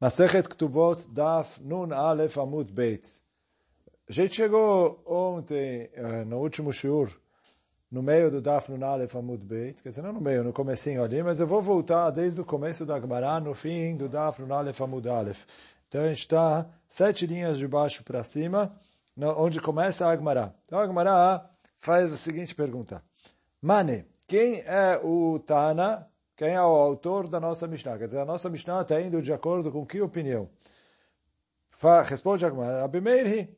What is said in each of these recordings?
Masechet Ktubot Daf Nun Alef Amud Beit. A gente chegou ontem, eh, no último shiur, no meio do Daf Nun Alef Amud Beit, quer dizer, não no meio, no comecinho ali, mas eu vou voltar desde o começo da Gemara, no fim do Daf Nun Alef Amud Alef. Então a gente está sete linhas de baixo para cima, onde começa a Gemara. Então a Gemara faz a seguinte pergunta. Mane, quem é o Tana quem é o autor da nossa Mishnah. Quer dizer, a nossa Mishnah está indo de acordo com que opinião? Responde a Gemara, Abimeirhi.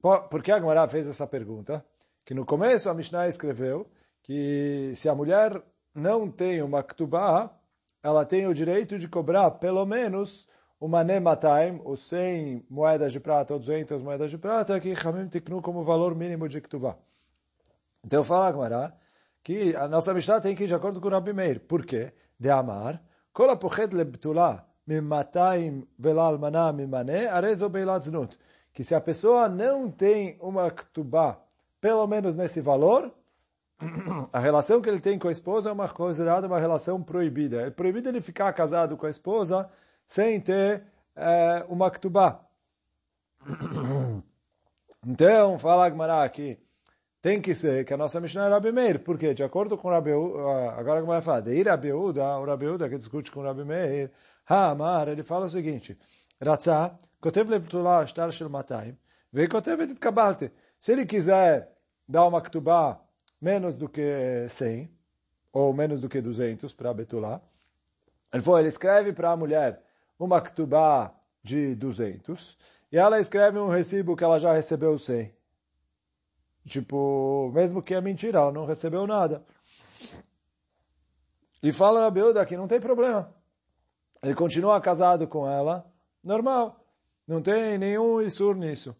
Por que a fez essa pergunta? Que no começo a Mishnah escreveu que se a mulher não tem uma ktubá, ela tem o direito de cobrar pelo menos uma nemataim, ou 100 moedas de prata, ou 200 moedas de prata, que Hamim tiknu como valor mínimo de ktubá. Então fala Gemara, que a nossa Mishnah tem que ir de acordo com o Rabi Meir. Por quê? De amar, apochet lebtulá mimataim velal maná mimane arezo beilatznut. Que se a pessoa não tem uma ktubá, pelo menos nesse valor, a relação que ele tem com a esposa é uma considerada uma relação proibida. É proibido ele ficar casado com a esposa sem ter é, uma ktubá. Então, fala Agmará aqui, tem que ser que a nossa Mishnah é Rabi Meir. Por quê? De acordo com Rabi agora como vai falar, de ir Rabi Uda, o Rabi Uda que discute com Rabi Meir, Amar, ele fala o seguinte, Ratzah, Matayim, Vei Kotev Et Kabalte. Se ele quiser dar uma ktubá menos do que 100, ou menos do que 200 para Betulá, ele falou, ele escreve para a mulher uma ktubá de 200, e ela escreve um recibo que ela já recebeu 100. Tipo, mesmo que é mentira, ela não recebeu nada. E fala a Beuda que não tem problema. Ele continua casado com ela, normal. Não tem nenhum isur nisso.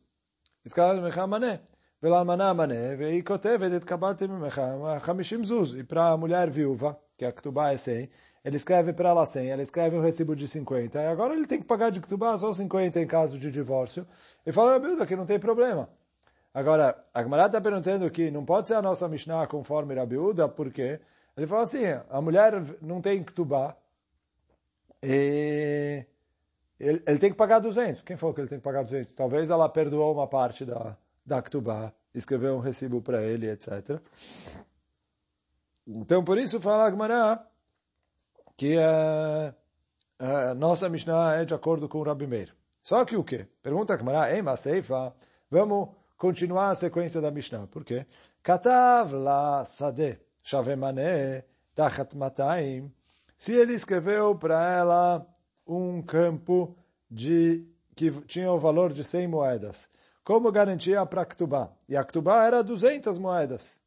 E para a mulher viúva, que a Ktubá é 100, ele escreve para ela 100, ela escreve um recibo de 50, e agora ele tem que pagar de Ktubá só 50 em caso de divórcio. E fala a Beuda que não tem problema. Agora, a Gemara está perguntando que não pode ser a nossa Mishnah conforme Rabiúda, porque ele fala assim, a mulher não tem Ktubá, e ele, ele, tem que pagar 200. Quem falou que ele tem que pagar 200? Talvez ela perdoou uma parte da, da Ktubá, escreveu um recibo para ele, etc. Então, por isso fala a que a, a nossa Mishnah é de acordo com o Rabi Meir. Só que o quê? Pergunta a Gemara, Ei, Maseifa, vamos continuar a sequência da Mishnah. Por quê? Katav la sade shavemane tachat mataim. Se ele escreveu para ela um campo de que tinha o valor de 100 moedas, como garantia para Ktubá? E a Ktubá era 200 moedas.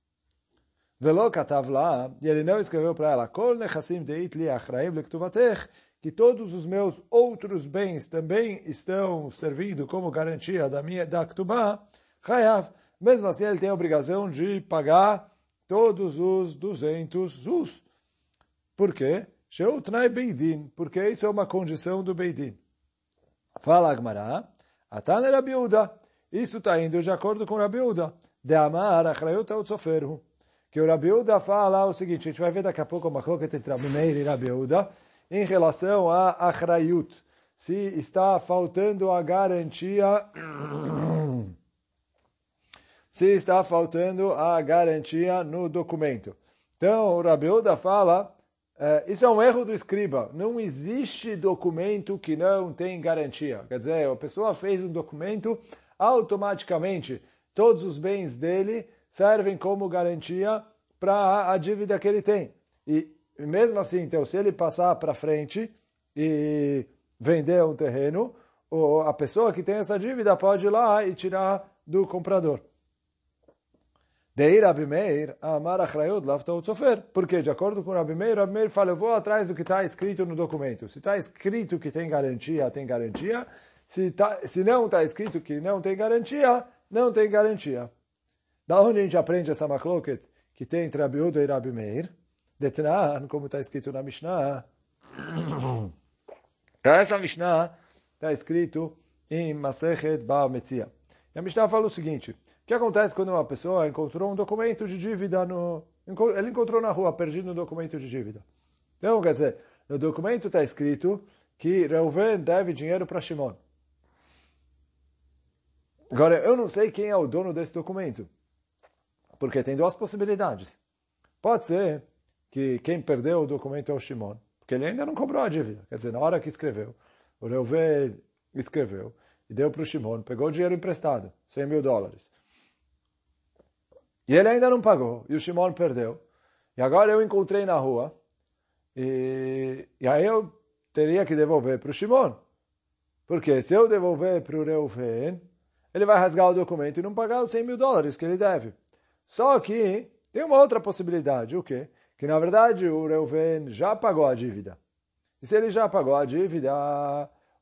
Velo katav lá, e ele não escreveu para ela, Kol nechassim deit li achraim lektuvatech, que todos os meus outros bens também estão servindo como garantia da minha da Ktubá, Hayav. Mesmo assim, ele tem a obrigação de pagar todos os 200 zus. Por quê? Sheutnai Beidin, porque isso é uma condição do Beidin. Fala Agmará, Atan Rabiuda. Isso está indo de acordo com Rabiuda. De Amar, Achrayut Utsoferhu. Que o Rabiuda fala o seguinte, a gente vai ver daqui a pouco uma coisa entre Rabimeir e Rabiuda, em relação a Achrayut. Se está faltando a garantia se está faltando a garantia no documento. Então, o Rabiuda fala, é, isso é um erro do escriba. Não existe documento que não tem garantia. Quer dizer, a pessoa fez um documento, automaticamente todos os bens dele servem como garantia para a dívida que ele tem. E mesmo assim, então, se ele passar para frente e vender um terreno, a pessoa que tem essa dívida pode ir lá e tirar do comprador. Dei Rabi Meir, Amar Achrayot Laftaut Sofer. Porque, de acordo com Rabi Meir, Rabi Meir fala, eu vou atrás do que está escrito no documento. Se está escrito que tem garantia, tem garantia. Se, tá, se não está escrito que não tem garantia, não tem garantia. Da onde a gente aprende essa machloket que tem entre Rabi Uda e Rabi Meir? Detnan, como está escrito na Mishnah. Então, essa Mishnah está escrito em Masechet Ba Metzia. E a Mishnah fala o seguinte, o que acontece quando uma pessoa encontrou um documento de dívida no... Ele encontrou na rua, perdido um documento de dívida. Então, quer dizer, no documento está escrito que Reuven deve dinheiro para Shimon. Agora, eu não sei quem é o dono desse documento, porque tem duas possibilidades. Pode ser que quem perdeu o documento é o Shimon, porque ele ainda não cobrou a dívida. Quer dizer, na hora que escreveu, o Reuven escreveu e deu para o Shimon, pegou o dinheiro emprestado, 100 mil dólares. E ele ainda não pagou, e o Shimon perdeu. E agora eu encontrei na rua, e, e aí eu teria que devolver para o Shimon. Porque se eu devolver para o Reuven, ele vai rasgar o documento e não pagar os 100 mil dólares que ele deve. Só que tem uma outra possibilidade, o quê? Que na verdade o Reuven já pagou a dívida. E se ele já pagou a dívida,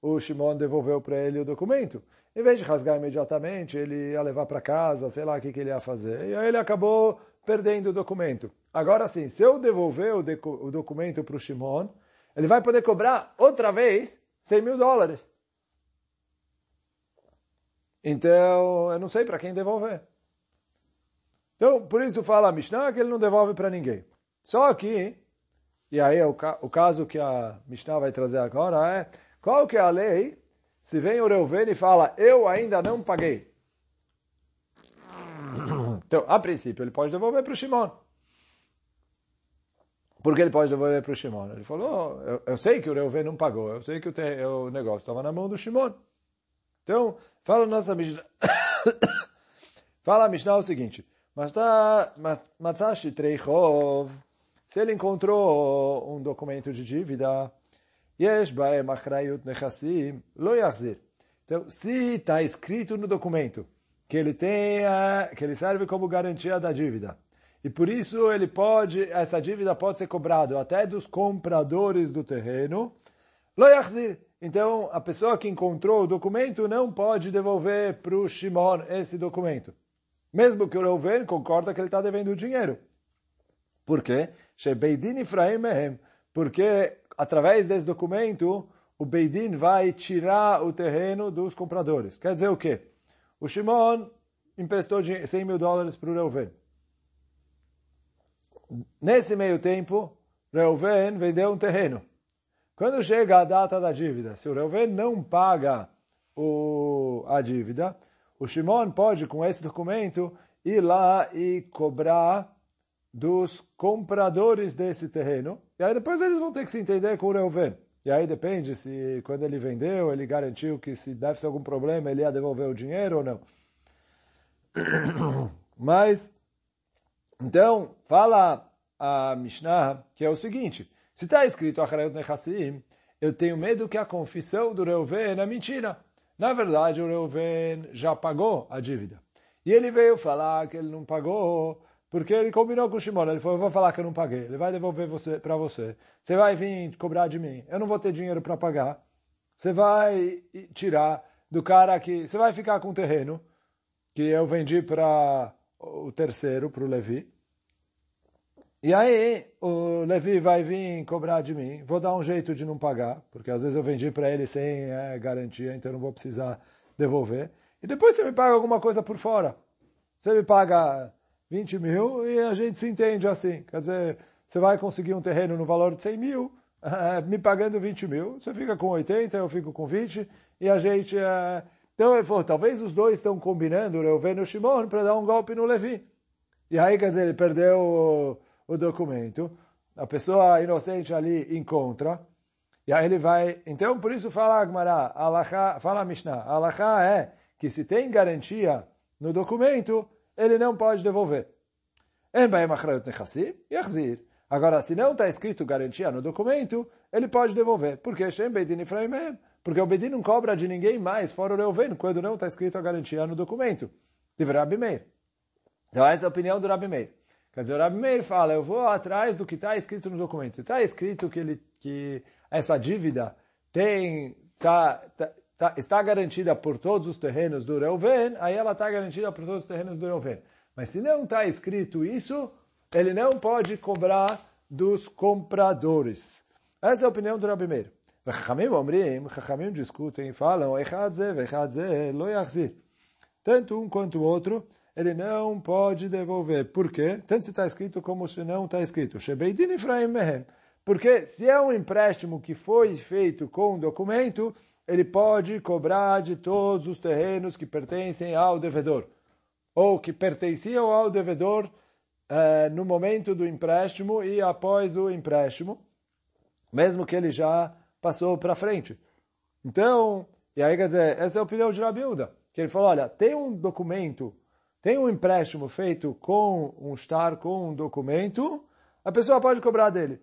o Shimon devolveu para ele o documento. Em vez de rasgar imediatamente, ele ia levar para casa, sei lá o que, que ele ia fazer. E aí ele acabou perdendo o documento. Agora sim, se eu devolver o, o documento para o Shimon, ele vai poder cobrar outra vez 100 mil dólares. Então, eu não sei para quem devolver. Então, por isso fala a Mishnah que ele não devolve para ninguém. Só que, e aí é o, o caso que a Mishnah vai trazer agora é, qual que é a lei se vem o Reuven e fala, eu ainda não paguei? Então, a princípio, ele pode devolver para o Shimon. Por que ele pode devolver para o Shimon? Ele falou, eu, eu, sei que o Reuven não pagou, eu sei que o, te, o negócio estava na mão do Shimon. Então, fala a nossa Mishnah, fala a Mishnah o seguinte, Matzashi Treichov, se ele encontrou um documento de dívida, Yesh baem achrayut nechassim lo yachzir. Então, se está escrito no documento que ele tenha, que ele serve como garantia da dívida, e por isso ele pode, essa dívida pode ser cobrada até dos compradores do terreno, lo yachzir. Então, a pessoa que encontrou o documento não pode devolver para o Shimon esse documento. Mesmo que o Reuven concorda que ele está devendo o dinheiro. Por quê? Porque através desse documento, o Beidin vai tirar o terreno dos compradores. Quer dizer o quê? O Shimon emprestou 100 mil dólares para o Reuven. Nesse meio tempo, Reuven vendeu um terreno. Quando chega a data da dívida, se o Reuven não paga o, a dívida, o Shimon pode, com esse documento, ir lá e cobrar dos compradores desse terreno. E aí depois eles vão ter que se entender com o Reuven. E aí depende se quando ele vendeu, ele garantiu que se deve ser algum problema, ele ia devolver o dinheiro ou não. Mas, então, fala a Mishnah que é o seguinte, se está escrito Acharayot Nechassim, eu tenho medo que a confissão do Reuven é mentira. Na verdade, o Reuven já pagou a dívida. E ele veio falar que ele não pagou porque ele combinou com o Shimon, ele falou, eu vou falar que eu não paguei, ele vai devolver você para você. Você vai vir cobrar de mim, eu não vou ter dinheiro para pagar. Você vai tirar do cara que... Você vai ficar com o terreno que eu vendi para o terceiro, para o Levi. E aí o Levi vai vir cobrar de mim, vou dar um jeito de não pagar, porque às vezes eu vendi para ele sem é, garantia, então eu não vou precisar devolver. E depois você me paga alguma coisa por fora. Você me paga 20 mil e a gente se entende assim. Quer dizer, você vai conseguir um terreno no valor de 100 mil, me pagando 20 mil, você fica com 80, eu fico com 20, e a gente... É... Então ele falou, talvez os dois estão combinando, o Reuven e o Shimon, para dar um golpe no Levi. E aí, quer dizer, ele perdeu o, o documento, a pessoa inocente ali encontra, e aí ele vai... Então, por isso fala Agmará, fala Mishnah, a é que se tem garantia no documento, ele não pode devolver. Agora, se não está escrito garantia no documento, ele pode devolver. Porque porque o Bedin não cobra de ninguém mais, fora o Reuven, quando não está escrito a garantia no documento. De Rabi Meir. Então, essa é a opinião do Rabi Meir. Quer dizer, o Rabi Meir fala, eu vou atrás do que está escrito no documento. Está escrito que, ele, que essa dívida tem, tá, tá, tá, está garantida por todos os terrenos do Reuven, aí ela está garantida por todos os terrenos do Reuven. Mas se não está escrito isso, ele não pode cobrar dos compradores. Essa é a opinião do Rabi Meir. Chachamim omrim, Chachamim discutem e falam, Tanto um quanto o outro, ele não pode devolver. Por quê? Tanto se está escrito como se não está escrito. Porque se é um empréstimo que foi feito com documento, ele pode cobrar de todos os terrenos que pertencem ao devedor, ou que pertenciam ao devedor eh, no momento do empréstimo e após o empréstimo, mesmo que ele já passou para frente. Então, e aí quer dizer, essa é a opinião de Rabiuda, que ele falou, olha, tem um documento, tem um empréstimo feito com um estar, com um documento, a pessoa pode cobrar dele.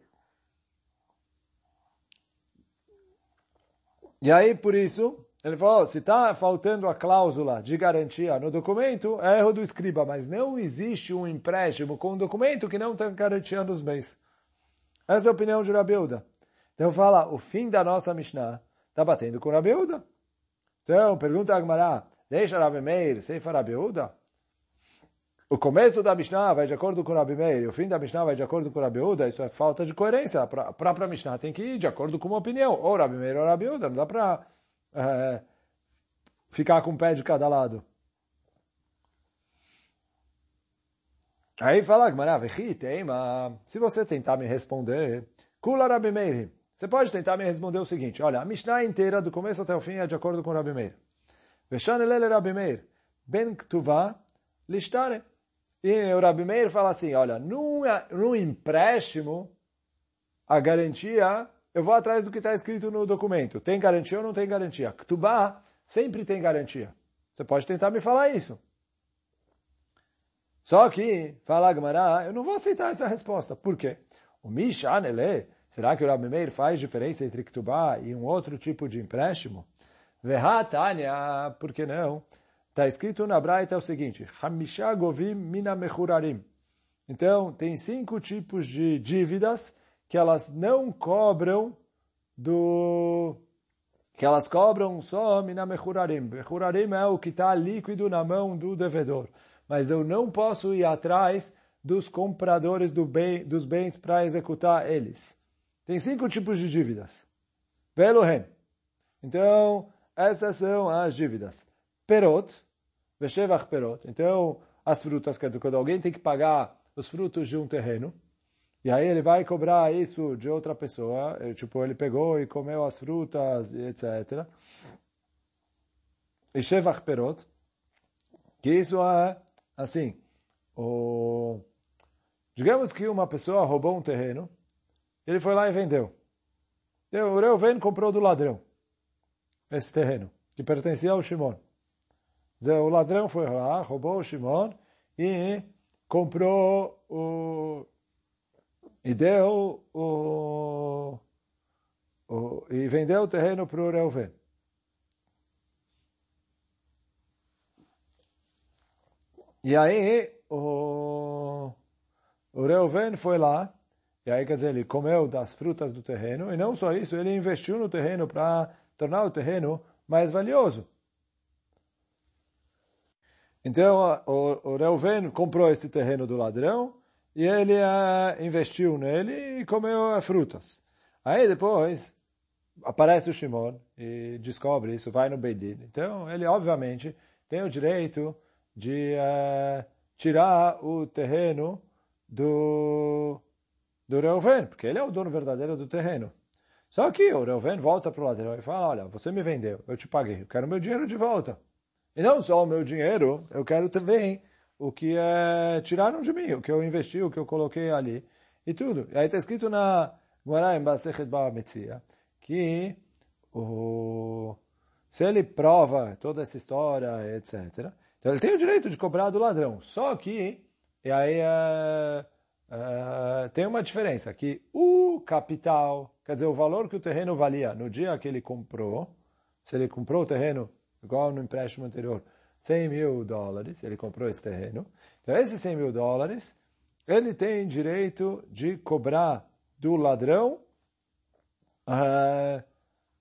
E aí, por isso, ele falou, se está faltando a cláusula de garantia no documento, é erro do escriba, mas não existe um empréstimo com um documento que não tem garantia nos bens. Essa é a opinião de Rabiuda. Então fala, o fim da nossa Mishnah está batendo com Rabiuda. Então, pergunta a Agmará, deixa Rabi Meir, Seifa Rabiuda? O começo da Mishnah vai de acordo com o Rabi Meir, o fim da Mishnah vai de acordo com o Rabi Uda, isso é falta de coerência. A própria Mishnah tem que ir de acordo com uma opinião, ou Rabi Meir ou Rabi Uda, não dá para é, ficar com o pé de cada lado. Aí fala, se você tentar me responder, Kula Rabi Meir, você pode tentar me responder o seguinte, olha, a Mishnah inteira, do começo até o fim, é de acordo com o Rabi Meir. Veshan Rabi Meir, ben ktuvah lishtare. E o Rabi Meir fala assim, olha, num, num empréstimo, a garantia, eu vou atrás do que está escrito no documento. Tem garantia ou não tem garantia? Ktubá sempre tem garantia. Você pode tentar me falar isso. Só que, fala Gamara, eu não vou aceitar essa resposta. Por quê? O Mishanele, será que o Rabi Meir faz diferença entre Ktubá e um outro tipo de empréstimo? Vehatanya, por que não? Está escrito na Braita o seguinte, Hamisha govim. Então, tem cinco tipos de dívidas que elas não cobram do... que elas cobram só mina mechurarim. Mechurarim é o que está líquido na mão do devedor. Mas eu não posso ir atrás dos compradores do bem, dos bens para executar eles. Tem cinco tipos de dívidas. Velohem. Então, essas são as dívidas perot, veshevach perot. Então, as frutas, quer dizer, quando alguém tem que pagar os frutos de um terreno, e aí ele vai cobrar isso de outra pessoa, tipo, ele pegou e comeu as frutas, etc. E shevach perot, que isso é, assim, o... digamos que uma pessoa roubou um terreno, ele foi lá e vendeu. Então, o Reuven comprou do ladrão esse terreno, que pertencia ao Shimon. O ladrão foi lá, roubou o Shimon e comprou o e deu o, o e vendeu o terreno para o Reuven. E aí o, o Reuven foi lá, e aí quer dizer, ele comeu das frutas do terreno, e não só isso, ele investiu no terreno para tornar o terreno mais valioso. Então, o, o Reuven comprou esse terreno do ladrão e ele uh, investiu nele e comeu frutas. Aí depois aparece o Shimon e descobre isso, vai no Beidin. Então, ele obviamente tem o direito de uh, tirar o terreno do, do Reuven, porque ele é o dono verdadeiro do terreno. Só que o Reuven volta para o ladrão e fala, olha, você me vendeu, eu te paguei, eu quero meu dinheiro de volta. E não só o meu dinheiro, eu quero também o que é, tiraram de mim, o que eu investi, o que eu coloquei ali, e tudo. E aí está escrito na Guará em Basechet Metzia que o, se ele prova toda essa história, etc., então ele tem o direito de cobrar do ladrão. Só que, e aí é, é, tem uma diferença, que o capital, quer dizer, o valor que o terreno valia no dia que ele comprou, se ele comprou o terreno igual no empréstimo anterior, 100 mil dólares, ele comprou esse terreno. Então, esses 100 mil dólares, ele tem direito de cobrar do ladrão uh,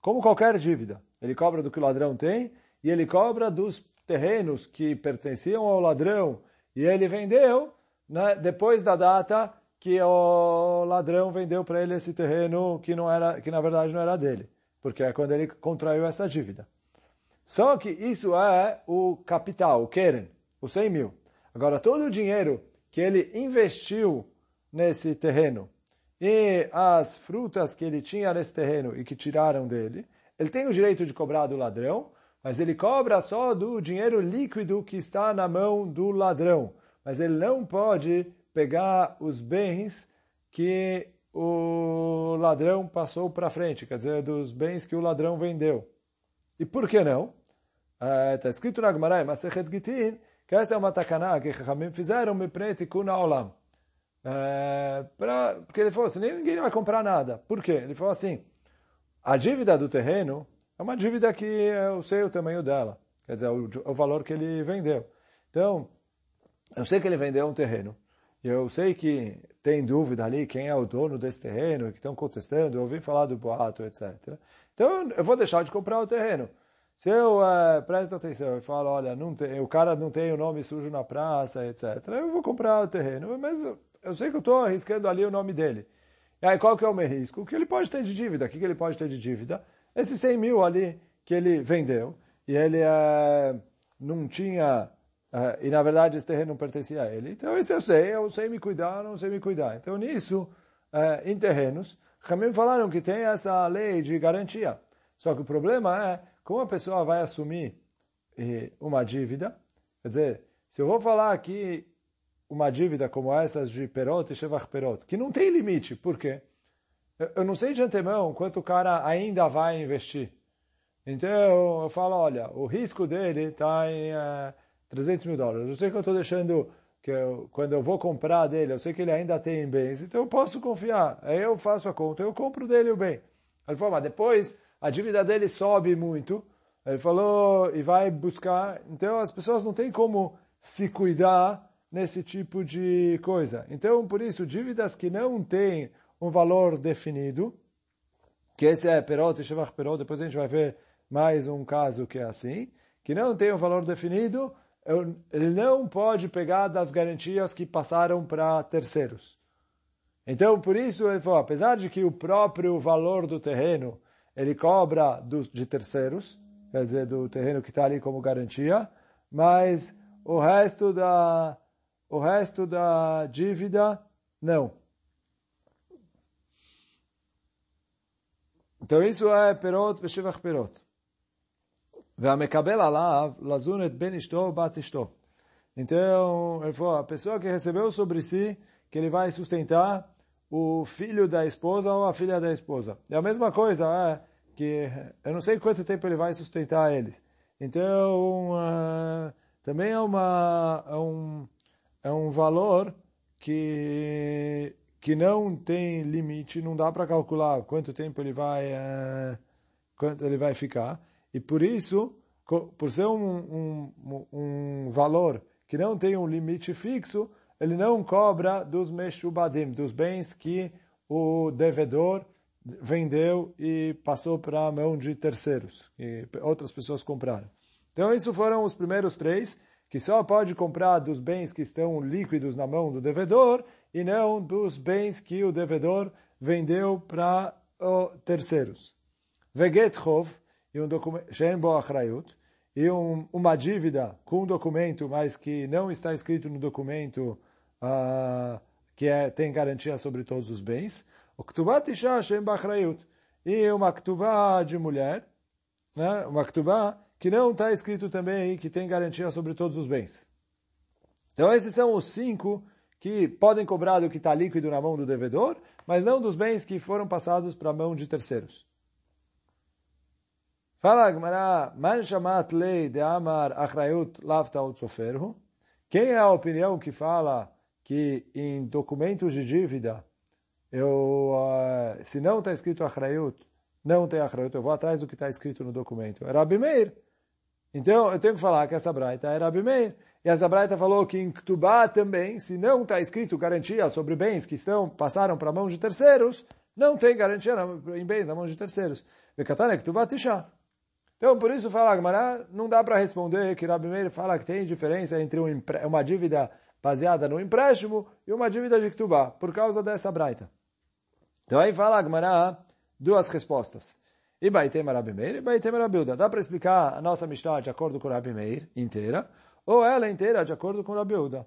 como qualquer dívida. Ele cobra do que o ladrão tem e ele cobra dos terrenos que pertenciam ao ladrão e ele vendeu né, depois da data que o ladrão vendeu para ele esse terreno que não era que na verdade não era dele, porque é quando ele contraiu essa dívida. Só que isso é o capital, o Keren, os 100 mil. Agora, todo o dinheiro que ele investiu nesse terreno e as frutas que ele tinha nesse terreno e que tiraram dele, ele tem o direito de cobrar do ladrão, mas ele cobra só do dinheiro líquido que está na mão do ladrão. Mas ele não pode pegar os bens que o ladrão passou para frente, quer dizer, dos bens que o ladrão vendeu. E por que não? Está uh, escrito na Gemara, Masechet Gitin, que essa é uma takaná que Chachamim fizeram me prete kuna olam. É, pra, porque ele falou assim, ninguém vai comprar nada. Por quê? Ele falou assim, a dívida do terreno é uma dívida que eu sei o tamanho dela, quer dizer, o, o valor que ele vendeu. Então, eu sei que ele vendeu um terreno, e eu sei que tem dúvida ali quem é o dono desse terreno, que estão contestando, eu ouvi falar do boato, etc. Então, eu vou deixar de comprar o terreno. Se eu uh, presto atenção e falo, olha, não tem, o cara não tem o nome sujo na praça, etc., eu vou comprar o terreno, mas eu sei que eu estou arriscando ali o nome dele. E aí, qual que é o meu risco? O que ele pode ter de dívida? O que, que ele pode ter de dívida? Esses 100 mil ali que ele vendeu, e ele uh, não tinha, uh, e na verdade esse terreno não pertencia a ele. Então, isso eu sei, eu sei me cuidar, não sei me cuidar. Então, nisso, em terrenos, também falaram que tem essa lei de garantia. Só que o problema é, como a pessoa vai assumir eh, uma dívida, quer dizer, se eu vou falar aqui uma dívida como essas de Perot e Shevach Perot, que não tem limite. Por quê? Eu não sei de antemão quanto o cara ainda vai investir. Então, eu falo, olha, o risco dele está em é, 300 mil dólares. Eu sei que eu estou deixando, que eu, quando eu vou comprar dele, eu sei que ele ainda tem bens, então eu posso confiar. Aí eu faço a conta, eu compro dele o bem. Ele falou, mas depois a dívida dele sobe muito. Ele falou, e vai buscar. Então, as pessoas não têm como se cuidar nesse tipo de coisa. Então, por isso, dívidas que não têm um valor definido, que esse é Perot e Shevach Perot, depois a gente vai ver mais um caso que é assim, que não tem um valor definido, ele não pode pegar das garantias que passaram para terceiros. Então, por isso, ele falou, apesar de que o próprio valor do terreno, ele cobra de terceiros, quer dizer, do terreno que está ali como garantia, mas o resto da, o resto da dívida, não. Então isso é perot veshivach perot. Ve'amekabel alav lazunet ben ishto bat ishto. Então, ele falou, a pessoa que recebeu sobre si, que ele vai sustentar o filho da esposa ou a filha da esposa. É a mesma coisa, é, que eu não sei quanto tempo ele vai sustentar eles. Então, também é, uma, é um é um valor que que não tem limite, não dá para calcular quanto tempo ele vai é, quanto ele vai ficar e por isso por ser um, um, um valor que não tem um limite fixo, ele não cobra dos meshubadim, dos bens que o devedor vendeu e passou para a mão de terceiros, e outras pessoas compraram. Então, isso foram os primeiros três que só pode comprar dos bens que estão líquidos na mão do devedor e não dos bens que o devedor vendeu para terceiros. Veget chov, e um documento, e um, uma dívida com um documento, mas que não está escrito no documento uh, que é, tem garantia sobre todos os bens. O ktubat isha shem e uma ktubá de mulher, né? uma ktubá que não está escrito também que tem garantia sobre todos os bens. Então esses são os cinco que podem cobrar do que está líquido na mão do devedor, mas não dos bens que foram passados para a mão de terceiros. Fala lei de amar achrayut lavta. Quem é a opinião que fala que em documentos de dívida, eu, uh, se não está escrito achrayut, não tem achrayut, eu vou atrás do que está escrito no documento. É Rabi Meir. Então, eu tenho que falar que essa braita era Rabi Meir. E essa braita falou que em Ktubá também, se não está escrito garantia sobre bens que estão passaram para a mão de terceiros, não tem garantia em bens na mão de terceiros. Vekatane Ktubá Tisha. Então, por isso fala não dá para responder que Rabi Meir fala que tem diferença entre um, uma dívida baseada no empréstimo e uma dívida de Ktubá, por causa dessa braita. Então aí fala Agmará duas respostas. E Baitem Rabi Meir, e Baitem Rabi Uda. Dá para explicar a nossa Mishnah de acordo com Rabi Meir inteira, ou ela inteira de acordo com Rabi Uda.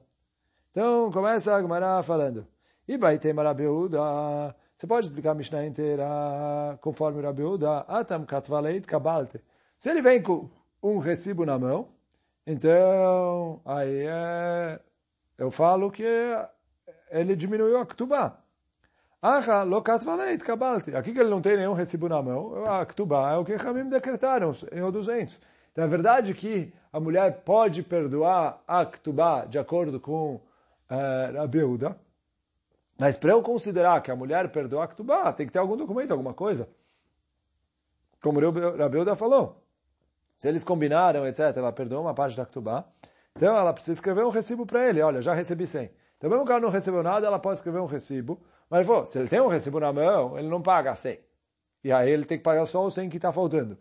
Então, começa a Gemara falando. E Baitem Rabi Uda, Você pode explicar a Mishnah inteira conforme o Rabi Uda, Atam katvaleit kabalte. Se ele vem com um recibo na mão, então aí é, eu falo que ele diminuiu a ktubá. Acha lokat valeit kabalti. Aqui que ele não tem nenhum recibo na mão, a ktubá é o que Ramim decretaram em o 200. Então é verdade que a mulher pode perdoar a ktubá de acordo com uh, a Beuda, mas para eu considerar que a mulher perdoou a tem que ter algum documento, alguma coisa. Como o Rabeuda falou. Se eles combinaram, etc., ela perdoou uma parte da ktubá, então ela precisa escrever um recibo para ele. Olha, já recebi 100. Então mesmo que ela não recebeu nada, ela pode escrever um recibo mas, pô, se ele tem um recibo na mão, ele não paga 100. E aí ele tem que pagar só o 100 que está faltando.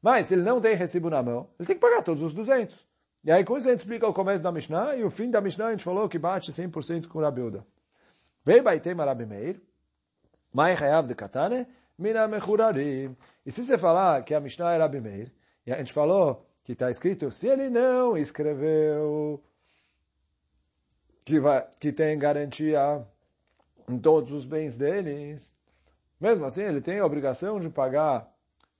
Mas se ele não tem recibo na mão, ele tem que pagar todos os 200. E aí com isso a gente explica o começo da Mishnah, e o fim da Mishnah a gente falou que bate 100% com Rabiuda. Vei baitei Marabi Meir, mai hayav de katane, mina mechurarim. E se você falar que a Mishnah é Rabi Meir, e a gente falou que está escrito, se ele não escreveu que, vai, que tem garantia em todos os bens deles, mesmo assim ele tem a obrigação de pagar.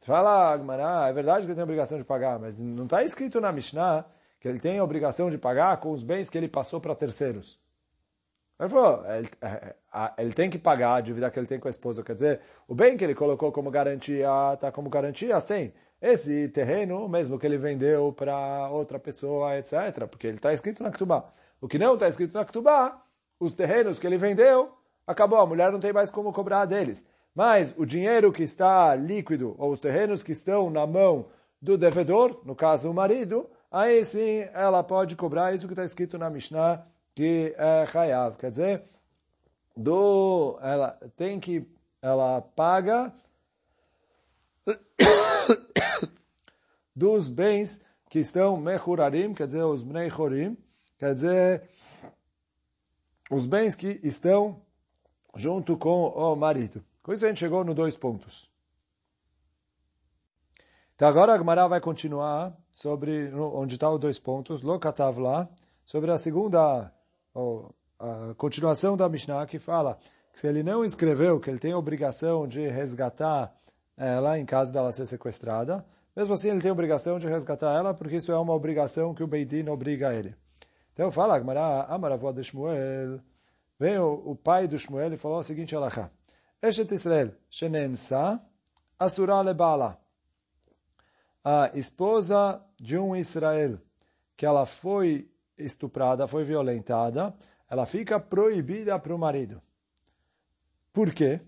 Fala, Agmará, é verdade que ele tem a obrigação de pagar, mas não está escrito na Mishnah que ele tem a obrigação de pagar com os bens que ele passou para terceiros. Ele falou, ele, é, é, ele, tem que pagar a dívida que ele tem com a esposa. Quer dizer, o bem que ele colocou como garantia, está como garantia, sim. Esse terreno, mesmo que ele vendeu para outra pessoa, etc. Porque ele está escrito na Ktubá. O que não está escrito na Ktubá, os terrenos que ele vendeu, acabou, a mulher não tem mais como cobrar deles. Mas o dinheiro que está líquido, ou os terrenos que estão na mão do devedor, no caso o marido, aí sim ela pode cobrar isso que está escrito na Mishnah, que é Hayav. Quer dizer, do, ela tem que, ela paga dos bens que estão mechurarim, quer dizer, os mneichorim, quer dizer, os bens que estão junto com o marido. Com isso a gente chegou no dois pontos. Então agora a Gemara vai continuar sobre onde está os dois pontos, Lokatav lá, sobre a segunda, ou, a continuação da Mishnah que fala que se ele não escreveu que ele tem a obrigação de resgatar ela em caso dela ser sequestrada, mesmo assim ele tem obrigação de resgatar ela porque isso é uma obrigação que o Beidin obriga a ele. Então fala, a Gemara, Amaravó de Shmuel, Vem o, pai do Shmuel e falou o seguinte alahá. Eshet Israel, shenensa, asura lebala. A esposa de um Israel, que ela foi estuprada, foi violentada, ela fica proibida para o marido. Por quê?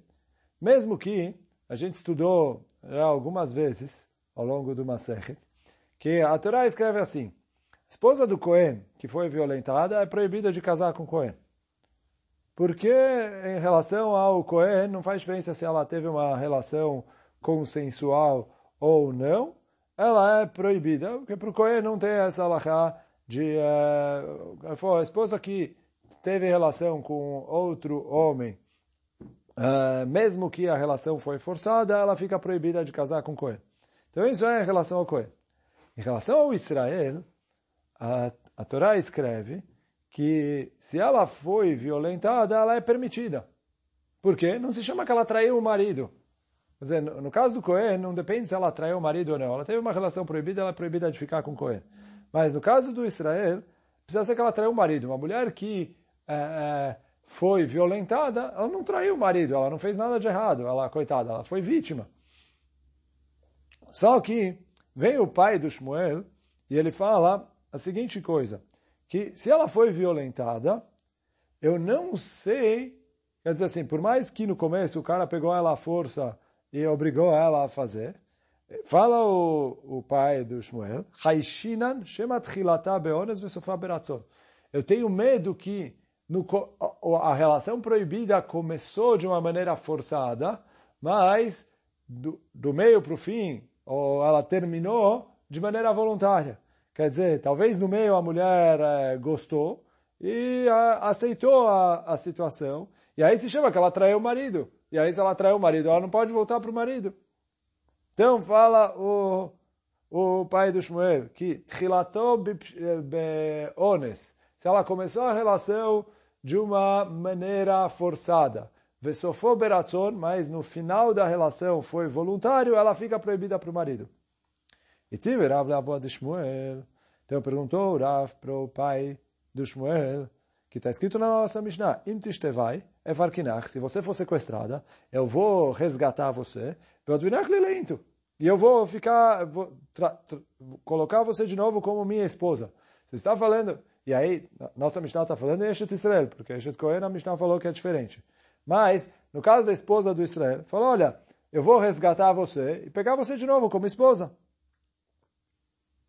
Mesmo que a gente estudou já algumas vezes, ao longo do Masechet, que a Torá escreve assim, esposa do Cohen, que foi violentada, é proibida de casar com Cohen. Porque em relação ao Cohen, não faz diferença se ela teve uma relação consensual ou não, ela é proibida, porque para o Cohen não tem essa alahá de uh, a esposa que teve relação com outro homem, uh, mesmo que a relação foi forçada, ela fica proibida de casar com Cohen. Então isso é em relação ao Cohen. Em relação ao Israel, a, a Torá escreve que se ela foi violentada, ela é permitida. Por quê? Não se chama que ela traiu o marido. Quer dizer, no caso do Cohen, não depende se ela traiu o marido ou não. Ela teve uma relação proibida, ela é proibida de ficar com o Cohen. Mas no caso do Israel, precisa ser que ela traiu o marido. Uma mulher que é, é, foi violentada, ela não traiu o marido, ela não fez nada de errado. Ela, coitada, ela foi vítima. Só que vem o pai do Shmuel e ele fala a seguinte coisa que se ela foi violentada, eu não sei, quer dizer assim, por mais que no começo o cara pegou ela à força e obrigou ela a fazer, fala o, o pai do Shmuel, beones beratzon. Eu tenho medo que no, a relação proibida começou de uma maneira forçada, mas do, do meio para o fim, ou ela terminou de maneira voluntária. Quer dizer, talvez no meio a mulher é, gostou e a, aceitou a, a situação. E aí se chama que ela traiu o marido. E aí se ela traiu o marido, ela não pode voltar para o marido. Então fala o, o pai do Shmuel que ones. Se ela começou a relação de uma maneira forçada, Vesofo beratzon, mas no final da relação foi voluntário, ela fica proibida para o marido. E tive Rav avó de Shmuel. Então perguntou Rav para o pai do Shmuel, que está escrito na nossa Mishnah, Im tishtevai, evarkinach, se você for sequestrada, eu vou resgatar você, e eu vou ficar, vou colocar você de novo como minha esposa. Você está falando, e aí, nossa Mishnah está falando em Eshet Israel, porque Eshet Cohen, a Mishnah falou que é diferente. Mas, no caso da esposa do Israel, falou, olha, eu vou resgatar você e pegar você de novo como esposa.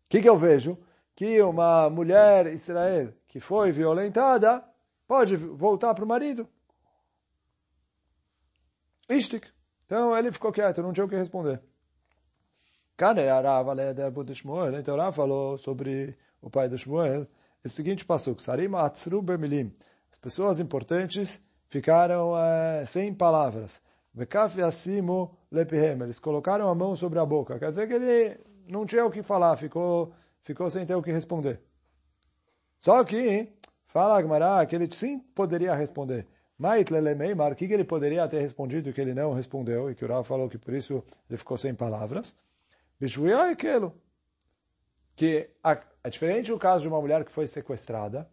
O que, que eu vejo? Que uma mulher Israel que foi violentada pode voltar para o marido. Ishtik. Então ele ficou quieto, não tinha o que responder. Cara, Arav de Shmuel. Então Arav falou sobre o pai do Shmuel. O seguinte atzru bemilim. As pessoas importantes ficaram é, sem palavras. Eles colocaram a mão sobre a boca. Quer dizer que ele não tinha o que falar, ficou, ficou sem ter o que responder. Só que, fala Agmará, que ele sim poderia responder. Mait lelemeimar, o que ele poderia ter respondido que ele não respondeu, e que o Rav falou que por isso ele ficou sem palavras. Bishvuyah aquilo. Que é diferente o caso de uma mulher que foi sequestrada,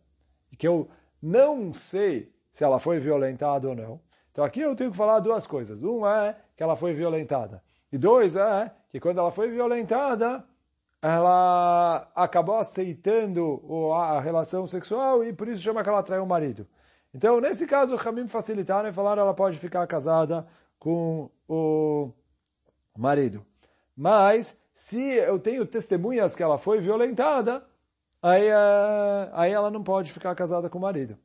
e que eu não sei se ela foi violentada ou não. Então aqui eu tenho que falar duas coisas. Uma é que ela foi violentada. E dois é que quando ela foi violentada, ela acabou aceitando a relação sexual e por isso chama que ela traiu o marido. Então, nesse caso, o Hamim facilitaram e falaram ela pode ficar casada com o marido. Mas, se eu tenho testemunhas que ela foi violentada, aí, eh, aí ela não pode ficar casada com o marido.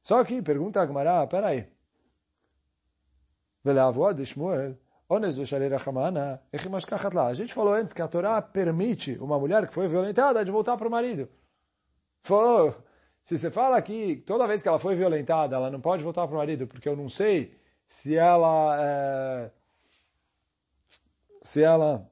Só que, pergunta a Gemara, peraí. de Shmuel, a gente falou antes que a Torá permite uma mulher que foi violentada de voltar para o marido. Falou, se você fala que toda vez que ela foi violentada, ela não pode voltar para o marido, porque eu não sei se ela é, se ela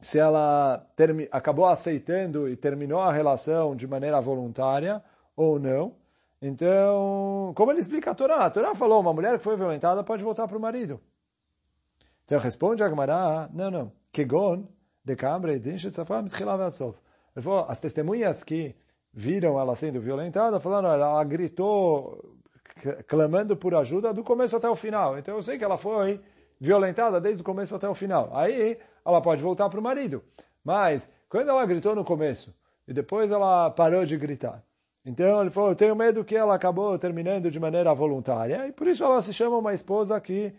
se ela acabou aceitando e terminou a relação de maneira voluntária ou não. Então, como ele explica a Torá? A Torá falou, uma mulher que foi violentada pode voltar para o marido. Então responde a Gemara, não, não. Kegon, de Kamre, Ele falou, as testemunhas que viram ela sendo violentada, falaram, ela gritou, clamando por ajuda do começo até o final. Então eu sei que ela foi violentada desde o começo até o final. Aí ela pode voltar para o marido. Mas, quando ela gritou no começo, e depois ela parou de gritar, então ele falou, eu tenho medo que ela acabou terminando de maneira voluntária, e por isso ela se chama uma esposa que,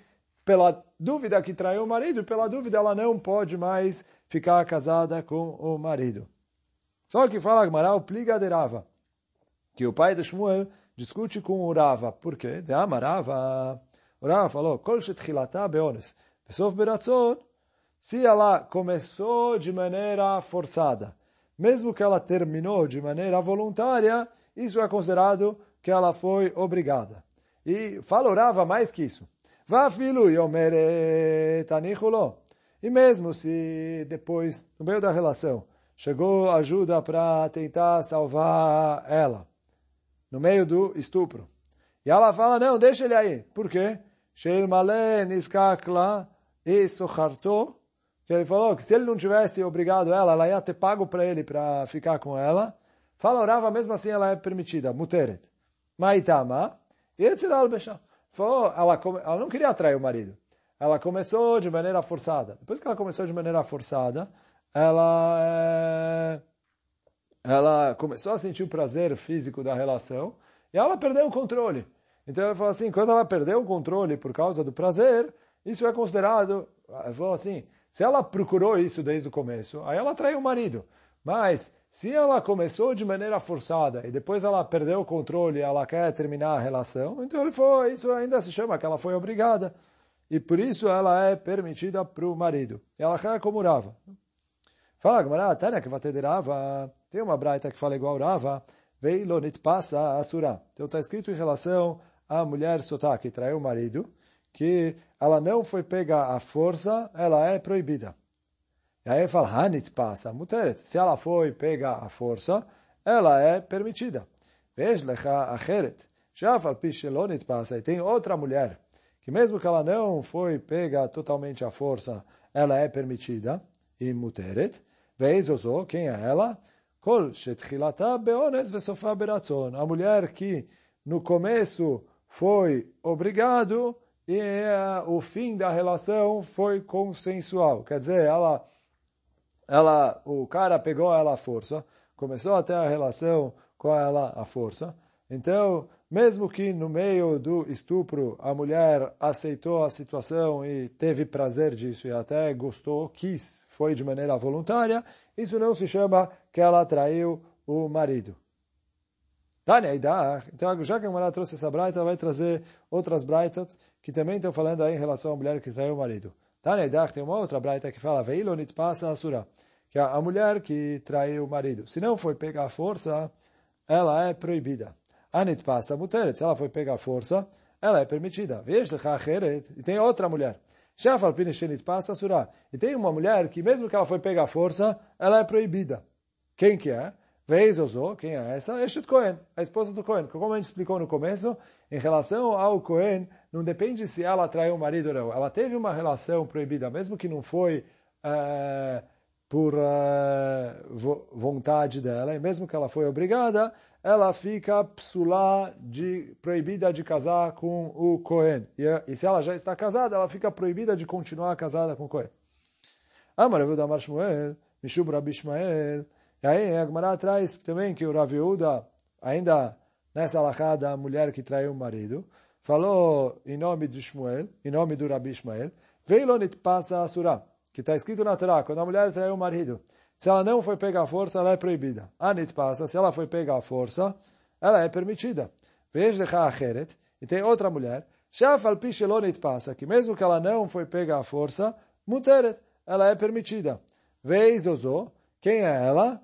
pela dúvida que traiu o marido, pela dúvida ela não pode mais ficar casada com o marido. Só que fala Gmaral, pliga de Rava, que o pai de Shmuel discute com o Rava. Por quê? De Amarava. O Rava falou, Kol shetchilata beones, besof beratzon, se ela começou de maneira forçada, mesmo que ela terminou de maneira voluntária, isso é considerado que ela foi obrigada. E falorava mais que isso. Vá filho E mesmo se depois, no meio da relação, chegou ajuda para tentar salvar ela, no meio do estupro. E ela fala, não, deixa ele aí. Por quê? Sheil male niskakla e que ele falou que se ele não tivesse obrigado ela, ela ia ter pago para ele para ficar com ela. Fala orava, mesmo assim ela é permitida, muteret. Maitama, e etziral bechá. Falou, ela, ela não queria atrair o marido. Ela começou de maneira forçada. Depois que ela começou de maneira forçada, ela, é, ela começou a sentir o prazer físico da relação e ela perdeu o controle. Então ele falou assim, quando ela perdeu o controle por causa do prazer, isso é considerado, ele falou assim, se ela procurou isso desde o começo, aí ela traiu o marido. Mas se ela começou de maneira forçada e depois ela perdeu o controle, ela quer terminar a relação, então ele foi, isso ainda se chama que ela foi obrigada. E por isso ela é permitida para o marido. Ela quer como Rava. Fala, Gamara, Tânia, que vai ter Rava. Tem uma braita que fala igual Rava. Veilonit passa a surá. Então está escrito em relação à mulher sotá que traiu o marido que ela não foi pega à força, ela é proibida. E aí fala, Hanit passa, muteret. Se ela foi pega à força, ela é permitida. Veja acheret, Shafal Pishelonit passa, e tem outra mulher, que mesmo que ela não foi pega totalmente à força, ela é permitida, e muteret, vez ozo, quem é ela? Kol shetchilata beones vesofa beratzon. A mulher que no começo foi obrigado e o fim da relação foi consensual. Quer dizer, ela, ela, o cara pegou ela à força, começou a ter a relação com ela à força. Então, mesmo que no meio do estupro a mulher aceitou a situação e teve prazer disso e até gostou, quis, foi de maneira voluntária, isso não se chama que ela traiu o marido. Tânia, então já que a mulher trouxe essa braita, vai trazer outras braitas que também estão falando aí em relação à mulher que traiu o marido. Tânia, tem uma outra braita que fala, Veilonit passa asura, que a mulher que traiu o marido. Se não foi pegar a força, ela é proibida. Anit passa muteret. Se ela foi pegar força, ela é permitida. E tem outra mulher. Shafal pinishenit passa surá. E tem uma mulher que mesmo que ela foi pegar força, ela é proibida. Quem que é? Vez Ozo, quem é essa? Eshet Cohen, a esposa do Cohen. Como a gente explicou no começo, em relação ao Cohen, não depende se ela traiu o marido ou não. Ela teve uma relação proibida, mesmo que não foi uh, por uh, vontade dela, e mesmo que ela foi obrigada, ela fica psulá, de, proibida de casar com o Cohen. E, e, se ela já está casada, ela fica proibida de continuar casada com o Cohen. Amar Amar Shmuel, Mishub Rabi Ishmael. E aí a Gemara traz também que o Rav Yehuda, ainda nessa alahá da mulher que traiu o marido, falou em nome de Shmuel, em nome do Rabi Ishmael, Veilonit passa a surah, que está escrito na Torá, quando a mulher traiu o marido. Se ela não foi pegar a força, ela é proibida. Anit passa, se ela foi pegar a força, ela é permitida. Veja acheret, e tem outra mulher, Shafal pishelonit passa, que mesmo que ela não foi pegar a força, muteret, ela é permitida. Vez ozo, quem é ela?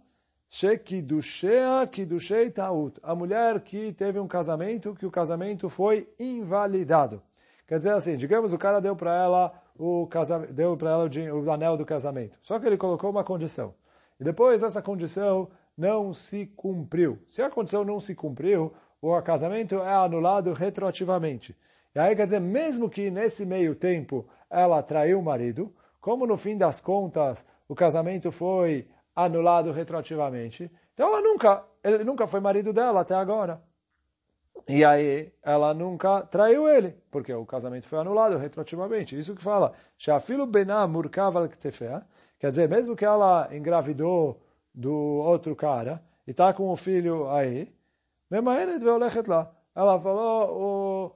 A mulher que teve um casamento, que o casamento foi invalidado. Quer dizer assim, digamos o cara deu para ela o casamento, deu para ela o, o anel do casamento. Só que ele colocou uma condição. E depois essa condição não se cumpriu. Se a condição não se cumpriu, o casamento é anulado retroativamente. E aí quer dizer, mesmo que nesse meio tempo ela traiu o marido, como no fim das contas o casamento foi anulado retroativamente, então ela nunca, ele nunca foi marido dela até agora. E aí ela nunca traiu ele, porque o casamento foi anulado retroativamente. Isso que fala, Shafilo Quer dizer, mesmo que ela engravidou do outro cara e está com o filho aí. Ela falou, o,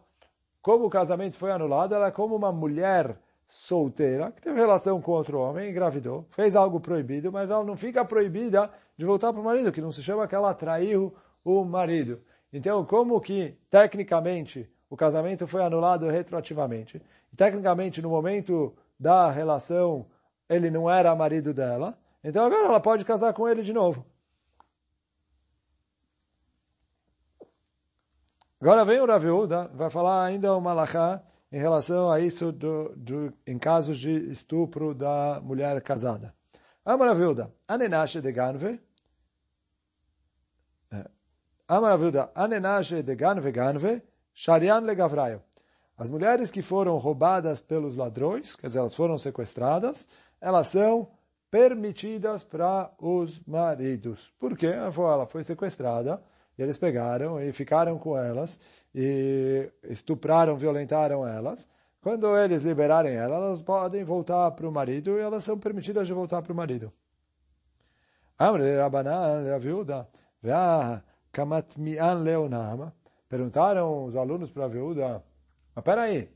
como o casamento foi anulado, ela é como uma mulher solteira que teve relação com outro homem, engravidou, fez algo proibido, mas ela não fica proibida de voltar para o marido, que não se chama que ela traiu o marido. Então, como que, tecnicamente, o casamento foi anulado retroativamente, tecnicamente, no momento da relação ele não era marido dela, então agora ela pode casar com ele de novo. Agora vem o Raviuda, vai falar ainda o Malachá em relação a isso do, do, em casos de estupro da mulher casada. Amaravilda, anenashe de ganve, é, Amaravilda, anenashe de ganve ganve, sharian legavraio. As mulheres que foram roubadas pelos ladrões, quer dizer, elas foram sequestradas, elas são permitidas para os maridos. Por quê? Ela foi sequestrada e eles pegaram e ficaram com elas e estupraram, violentaram elas. Quando eles liberarem elas, elas podem voltar para o marido e elas são permitidas de voltar para o marido. Perguntaram os alunos para a viúva, mas peraí,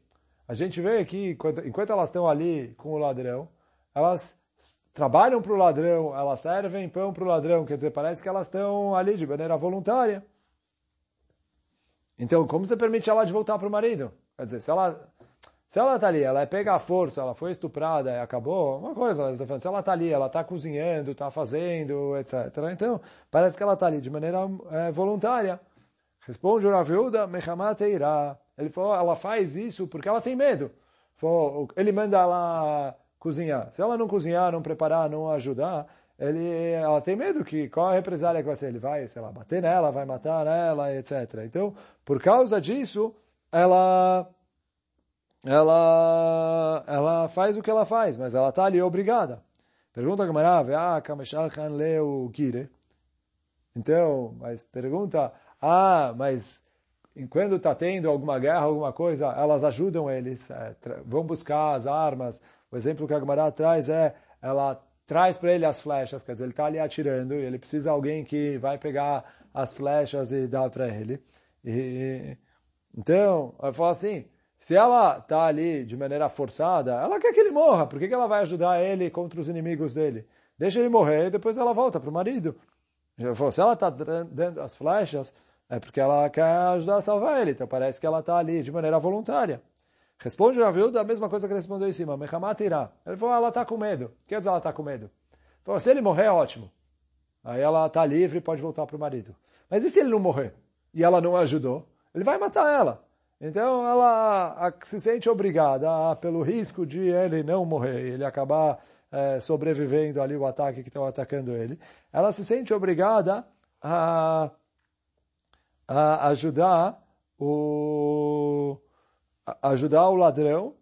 a gente vê que enquanto elas estão ali com o ladrão, elas trabalham para o ladrão, elas servem pão para o ladrão, quer dizer, parece que elas estão ali de maneira voluntária. Então, como você permite ela de voltar para o marido? Quer dizer, se ela se ela está ali, ela é pega a força, ela foi estuprada e acabou, uma coisa, se ela está ali, ela está cozinhando, está fazendo, etc. Então, parece que ela está ali de maneira é, voluntária. Responde o Raviuda, Ele falou, ela faz isso porque ela tem medo. Ele manda ela cozinhar. Se ela não cozinhar, não preparar, não ajudar, ele, ela tem medo que qual a represália que vai ser? Ele vai, sei lá, bater nela, vai matar ela, etc. Então, por causa disso, ela ela ela faz o que ela faz, mas ela está ali obrigada. Pergunta a Gamara, ah, Kameshalchan leu Gire. Então, mas pergunta, ah, mas quando está tendo alguma guerra, alguma coisa, elas ajudam eles, é, vão buscar as armas. O exemplo que a Gamara traz é, ela traz para ele as flechas, quer dizer, ele está ali atirando e ele precisa de alguém que vai pegar as flechas e dar para ele. E, então, eu falo assim, se ela está ali de maneira forçada, ela quer que ele morra. Por que, que ela vai ajudar ele contra os inimigos dele? Deixa ele morrer e depois ela volta para o marido. Se ela está dando as flechas, é porque ela quer ajudar a salvar ele. Então parece que ela está ali de maneira voluntária. Responde o Raviuda a mesma coisa que ele respondeu em cima. Mechamat irá. Ele falou, ela está com medo. O que dizer ela está com medo? Falou, se ele morrer, ótimo. Aí ela está livre e pode voltar para o marido. Mas e se ele não morrer? E ela não ajudou? Ele vai matar ela. Então ela se sente obrigada, pelo risco de ele não morrer, ele acabar é, sobrevivendo ali o ataque que estão atacando ele, ela se sente obrigada a, a ajudar o ajudar o ladrão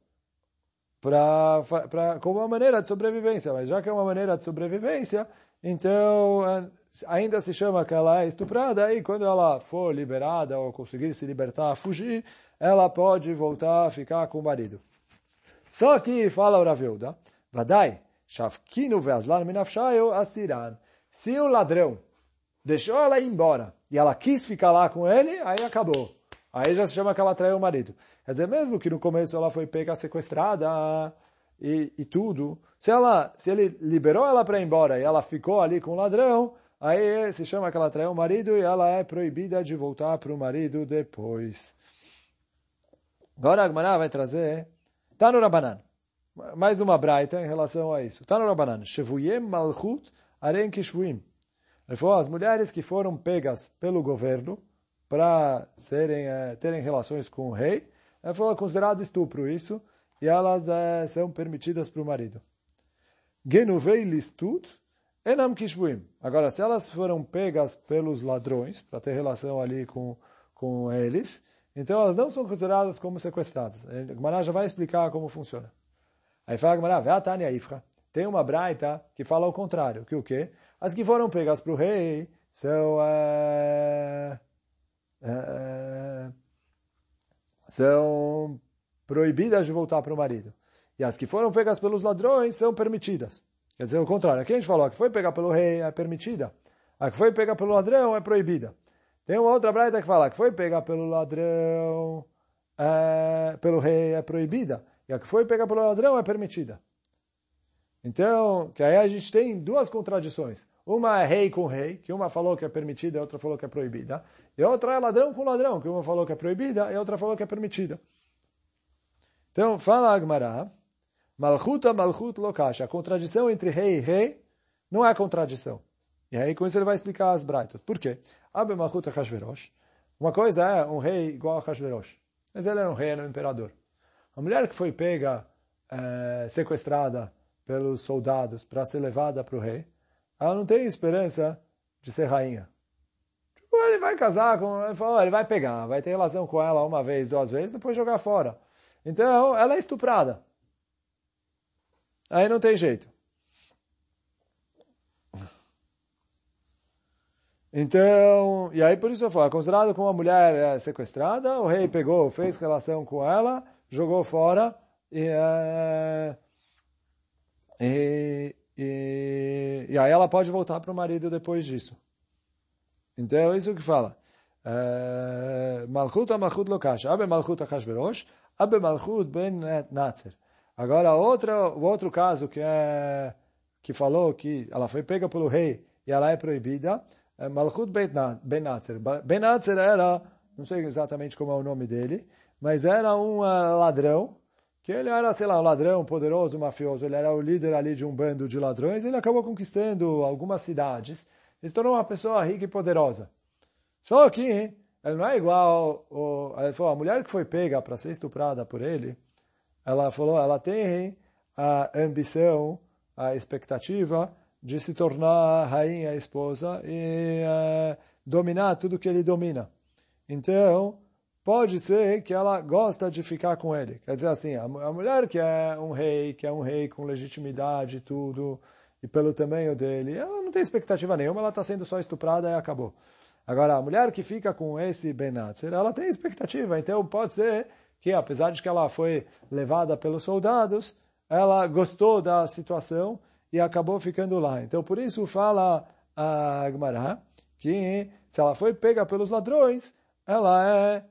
para como uma maneira de sobrevivência, mas já que é uma maneira de sobrevivência, então ainda se chama que ela é estuprada, e quando ela for liberada ou conseguir se libertar, fugir, ela pode voltar a ficar com o marido. Só que fala o Raviuda, Vadai, Shavkinu ve'azlan minafshayo asiran. Se o ladrão deixou ela ir embora e ela quis ficar lá com ele, aí acabou. Aí já se chama que ela traiu o marido. Quer dizer, mesmo que no começo ela foi pega sequestrada e, e tudo, se ela, se ele liberou ela para ir embora e ela ficou ali com o ladrão, aí se chama que ela traiu o marido e ela é proibida de voltar para o marido depois. Agora a Agmará vai trazer Tano Rabanan. Mais uma braita em relação a isso. Tano Rabanan. Shevuyem malchut aren kishvuim. Ele falou, as mulheres que foram pegas pelo governo para serem, é, terem relações com o rei, é considerado estupro isso, e elas é, são permitidas para o marido. Genuvei listut enam kishvuim. Agora, se elas foram pegas pelos ladrões, para ter relação ali com, com eles, então elas não são consideradas como sequestradas. A Gemara já vai explicar como funciona. Aí fala a Gemara, ifra. Tem uma braita que fala o contrário, que o quê? As que foram pegas para o rei são, é, é, são proibidas de voltar para o marido. E as que foram pegas pelos ladrões são permitidas. Quer dizer, o contrário. Aqui a gente falou, a que foi pegar pelo rei é permitida. A que foi pegar pelo ladrão é proibida. Tem uma outra braita que fala que foi pegar pelo ladrão, é, pelo rei é proibida, e a que foi pegar pelo ladrão é permitida. Então, que aí a gente tem duas contradições. Uma é rei com rei, que uma falou que é permitida e outra falou que é proibida. E outra é ladrão com ladrão, que uma falou que é proibida e outra falou que é permitida. Então, fala Agmará, Malchuta Malchut Lokash. A contradição entre rei e rei não é contradição. E aí com isso ele vai explicar as braitas. Por quê? Abe Malchut Hashverosh. Uma coisa é um rei igual a Hashverosh. Mas ele era um rei, era um imperador. A mulher que foi pega, é, sequestrada pelos soldados para ser levada para o rei, ela não tem esperança de ser rainha. Tipo, ele vai casar com, ele, ele vai pegar, vai ter relação com ela uma vez, duas vezes, depois jogar fora. Então, ela é estuprada. Aí não tem jeito. Então, e aí por isso eu falo, é considerado como uma mulher é, sequestrada, o rei pegou, fez relação com ela, jogou fora e, é, e, e, e, aí ela pode voltar para o marido depois disso. Então é isso que fala. É, Malchut Malchut Lokash, Abe Malchut Achashverosh, Abe Malchut Ben Natzer. Agora, outra, o outro caso que é que falou que ela foi pega pelo rei e ela é proibida, é, Malchut Ben Natzer. Ben Natzer era, não sei exatamente como é o nome dele, mas era um uh, ladrão, que ele era, sei lá, um ladrão poderoso, mafioso, ele era o líder ali de um bando de ladrões, ele acabou conquistando algumas cidades, ele se tornou uma pessoa rica e poderosa. Só que ele não é igual, o, falou, a mulher que foi pega para ser estuprada por ele, ela falou, ela tem a ambição, a expectativa de se tornar rainha, esposa e uh, dominar tudo que ele domina. Então, pode ser que ela gosta de ficar com ele. Quer dizer assim, a, a mulher que é um rei, que é um rei com legitimidade e tudo, e pelo tamanho dele, ela não tem expectativa nenhuma, ela está sendo só estuprada e acabou. Agora, a mulher que fica com esse Benatzer, ela tem expectativa, então pode ser que, apesar de que ela foi levada pelos soldados, ela gostou da situação e acabou ficando lá. Então, por isso fala a Gemara que se ela foi pega pelos ladrões, ela é,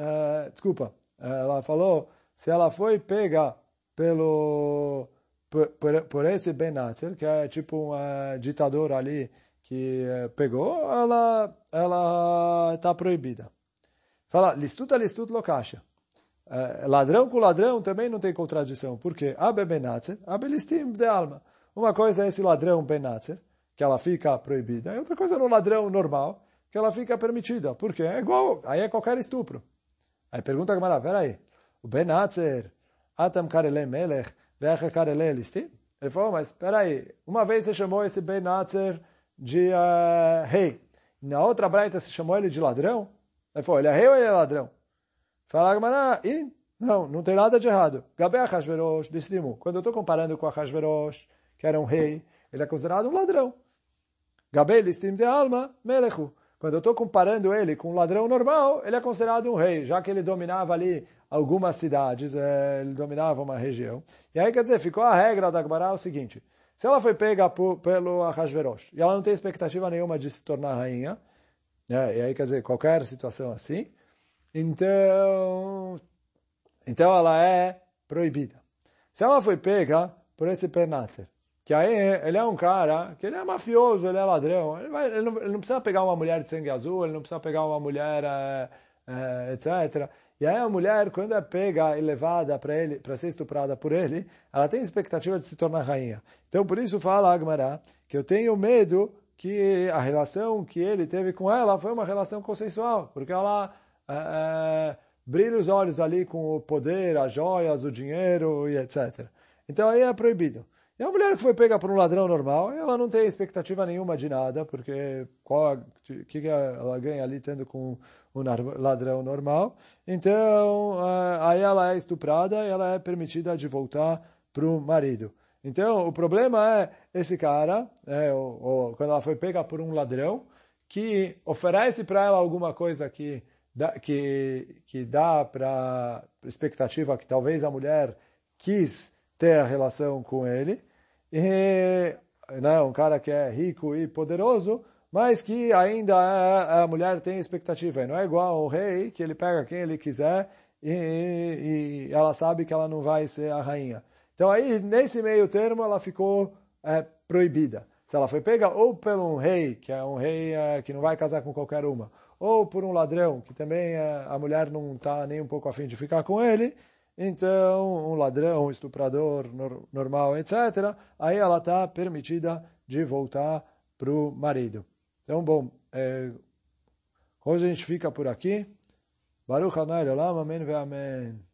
é desculpa, ela falou, se ela foi pega pelo por, por, por esse Benatzer, que é tipo um uh, ditador ali que pegou, ela ela está proibida. Fala, listuta listut lokasha. Uh, ladrão com ladrão também não tem contradição. Por quê? Abe Benatzer, abe listim de alma. Uma coisa é esse ladrão Benatzer, que ela fica proibida, e outra coisa é no ladrão normal, que ela fica permitida. Por quê? É igual, aí é qualquer estupro. Aí pergunta a Gamara, peraí, o Benatzer, Atam Karele Melech, Vecha Karele Listim? Ele falou, mas peraí, uma vez você chamou esse Benatzer de uh, rei, na outra braita você chamou ele de ladrão? Ele falou, ele é rei ou ele é ladrão? Fala a Gamara, e não, não tem nada de errado. Gabe Achashverosh, Listimu. Quando eu estou comparando com Achashverosh, que era um rei, ele é considerado um ladrão. Gabel listim de alma, melechu. Quando eu estou comparando ele com um ladrão normal, ele é considerado um rei, já que ele dominava ali algumas cidades, é, ele dominava uma região. E aí, quer dizer, ficou a regra da Gemara o seguinte, se ela foi pega por, pelo Ahasverosh e ela não tem expectativa nenhuma de se tornar rainha, né, e aí, quer dizer, qualquer situação assim, então, então ela é proibida. Se ela foi pega por esse Penatzer, que aí ele é um cara que ele é mafioso, ele é ladrão, ele, vai, ele, não, ele, não, precisa pegar uma mulher de sangue azul, ele não precisa pegar uma mulher, é, é, etc. E aí a mulher, quando é pega e levada para ele, para ser estuprada por ele, ela tem expectativa de se tornar rainha. Então por isso fala Agmará que eu tenho medo que a relação que ele teve com ela foi uma relação consensual, porque ela é, brilha os olhos ali com o poder, as joias, o dinheiro e etc. Então aí é proibido. E a mulher que foi pega por um ladrão normal, ela não tem expectativa nenhuma de nada, porque o que ela ganha ali tendo com um ladrão normal? Então, aí ela é estuprada e ela é permitida de voltar para o marido. Então, o problema é esse cara, é, ou, ou, quando ela foi pega por um ladrão, que oferece para ela alguma coisa que dá, que, que dá para expectativa que talvez a mulher quis ter a relação com ele, e, né, um cara que é rico e poderoso, mas que ainda a, a mulher tem expectativa. E não é igual ao rei, que ele pega quem ele quiser e, e, e, ela sabe que ela não vai ser a rainha. Então aí, nesse meio termo, ela ficou é, proibida. Se ela foi pega ou por um rei, que é um rei é, que não vai casar com qualquer uma, ou por um ladrão, que também é, a mulher não está nem um pouco afim de ficar com ele, então, um ladrão, um estuprador normal, etc., aí ela está permitida de voltar para o marido. Então, bom, é, hoje a gente fica por aqui. Baruch Hanai Olam, Amém ve Amém.